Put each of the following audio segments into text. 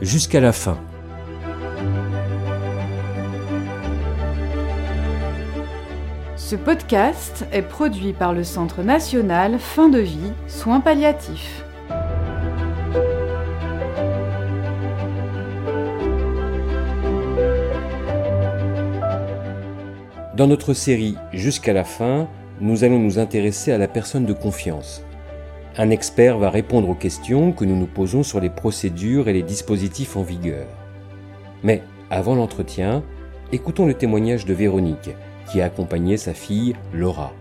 jusqu'à la fin. Ce podcast est produit par le Centre national Fin de vie, soins palliatifs. Dans notre série Jusqu'à la fin, nous allons nous intéresser à la personne de confiance. Un expert va répondre aux questions que nous nous posons sur les procédures et les dispositifs en vigueur. Mais avant l'entretien, écoutons le témoignage de Véronique, qui a accompagné sa fille Laura.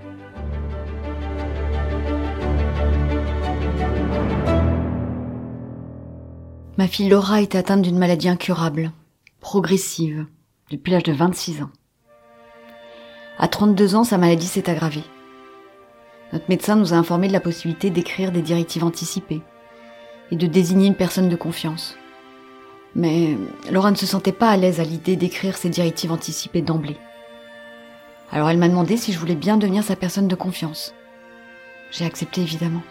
Ma fille Laura est atteinte d'une maladie incurable, progressive, depuis l'âge de 26 ans. À 32 ans, sa maladie s'est aggravée. Notre médecin nous a informé de la possibilité d'écrire des directives anticipées et de désigner une personne de confiance. Mais Laura ne se sentait pas à l'aise à l'idée d'écrire ces directives anticipées d'emblée. Alors elle m'a demandé si je voulais bien devenir sa personne de confiance. J'ai accepté évidemment.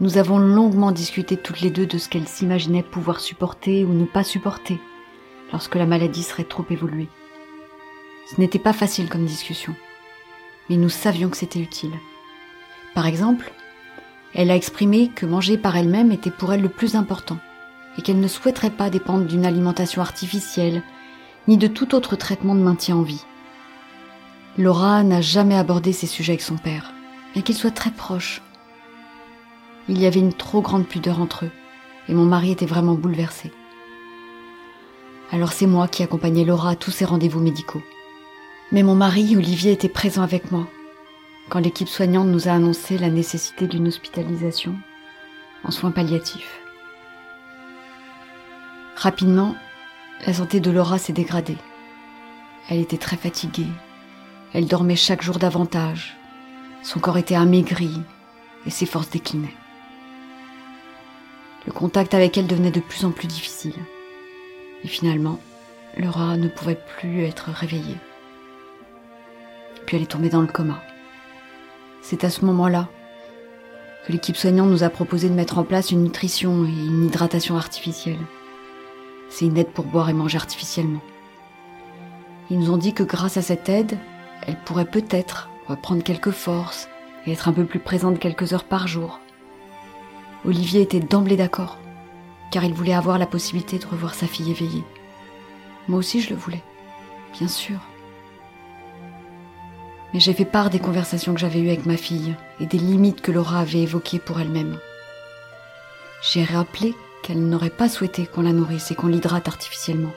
Nous avons longuement discuté toutes les deux de ce qu'elle s'imaginait pouvoir supporter ou ne pas supporter lorsque la maladie serait trop évoluée. Ce n'était pas facile comme discussion, mais nous savions que c'était utile. Par exemple, elle a exprimé que manger par elle-même était pour elle le plus important et qu'elle ne souhaiterait pas dépendre d'une alimentation artificielle ni de tout autre traitement de maintien en vie. Laura n'a jamais abordé ces sujets avec son père, bien qu'ils soient très proches. Il y avait une trop grande pudeur entre eux, et mon mari était vraiment bouleversé. Alors c'est moi qui accompagnais Laura à tous ses rendez-vous médicaux. Mais mon mari, Olivier, était présent avec moi quand l'équipe soignante nous a annoncé la nécessité d'une hospitalisation en soins palliatifs. Rapidement, la santé de Laura s'est dégradée. Elle était très fatiguée. Elle dormait chaque jour davantage. Son corps était amaigri et ses forces déclinaient. Le contact avec elle devenait de plus en plus difficile. Et finalement, Laura ne pouvait plus être réveillée. Puis elle est tombée dans le coma. C'est à ce moment-là que l'équipe soignante nous a proposé de mettre en place une nutrition et une hydratation artificielle. C'est une aide pour boire et manger artificiellement. Ils nous ont dit que grâce à cette aide, elle pourrait peut-être reprendre quelques forces et être un peu plus présente quelques heures par jour. Olivier était d'emblée d'accord, car il voulait avoir la possibilité de revoir sa fille éveillée. Moi aussi je le voulais, bien sûr mais j'ai fait part des conversations que j'avais eues avec ma fille et des limites que Laura avait évoquées pour elle-même. J'ai rappelé qu'elle n'aurait pas souhaité qu'on la nourrisse et qu'on l'hydrate artificiellement,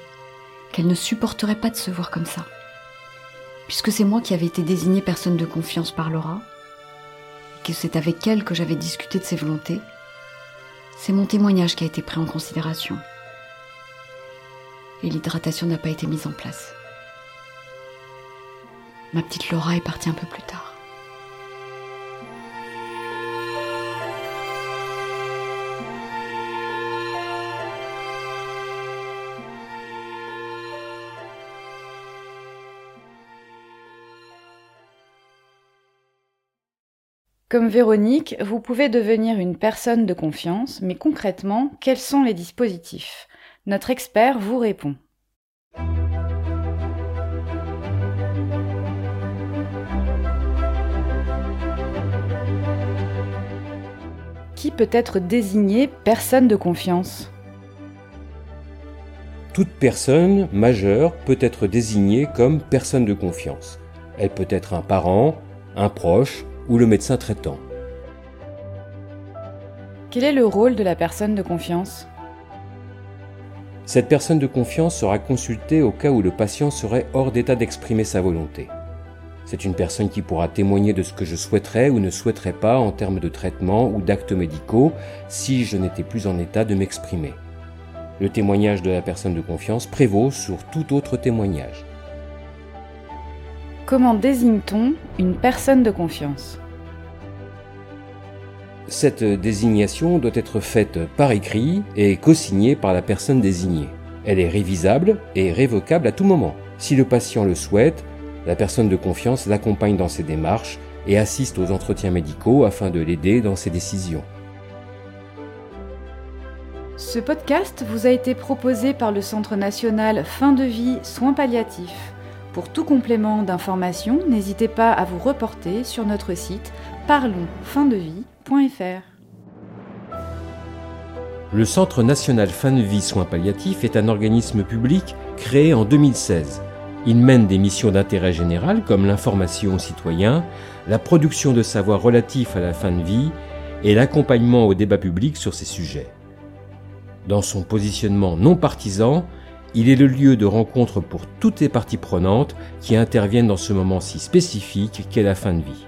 qu'elle ne supporterait pas de se voir comme ça. Puisque c'est moi qui avais été désignée personne de confiance par Laura, et que c'est avec elle que j'avais discuté de ses volontés, c'est mon témoignage qui a été pris en considération. Et l'hydratation n'a pas été mise en place. Ma petite Laura est partie un peu plus tard. Comme Véronique, vous pouvez devenir une personne de confiance, mais concrètement, quels sont les dispositifs? Notre expert vous répond. Qui peut être désigné personne de confiance Toute personne majeure peut être désignée comme personne de confiance. Elle peut être un parent, un proche ou le médecin traitant. Quel est le rôle de la personne de confiance? Cette personne de confiance sera consultée au cas où le patient serait hors d'état d'exprimer sa volonté. C'est une personne qui pourra témoigner de ce que je souhaiterais ou ne souhaiterais pas en termes de traitement ou d'actes médicaux si je n'étais plus en état de m'exprimer. Le témoignage de la personne de confiance prévaut sur tout autre témoignage. Comment désigne-t-on une personne de confiance? Cette désignation doit être faite par écrit et co-signée par la personne désignée. Elle est révisable et révocable à tout moment. Si le patient le souhaite, la personne de confiance l'accompagne dans ses démarches et assiste aux entretiens médicaux afin de l'aider dans ses décisions. Ce podcast vous a été proposé par le Centre national Fin de vie soins palliatifs. Pour tout complément d'information, n'hésitez pas à vous reporter sur notre site parlonsfindevie.fr. Le Centre national Fin de vie soins palliatifs est un organisme public créé en 2016. Il mène des missions d'intérêt général comme l'information aux citoyens, la production de savoirs relatifs à la fin de vie et l'accompagnement au débat public sur ces sujets. Dans son positionnement non partisan, il est le lieu de rencontre pour toutes les parties prenantes qui interviennent dans ce moment si spécifique qu'est la fin de vie.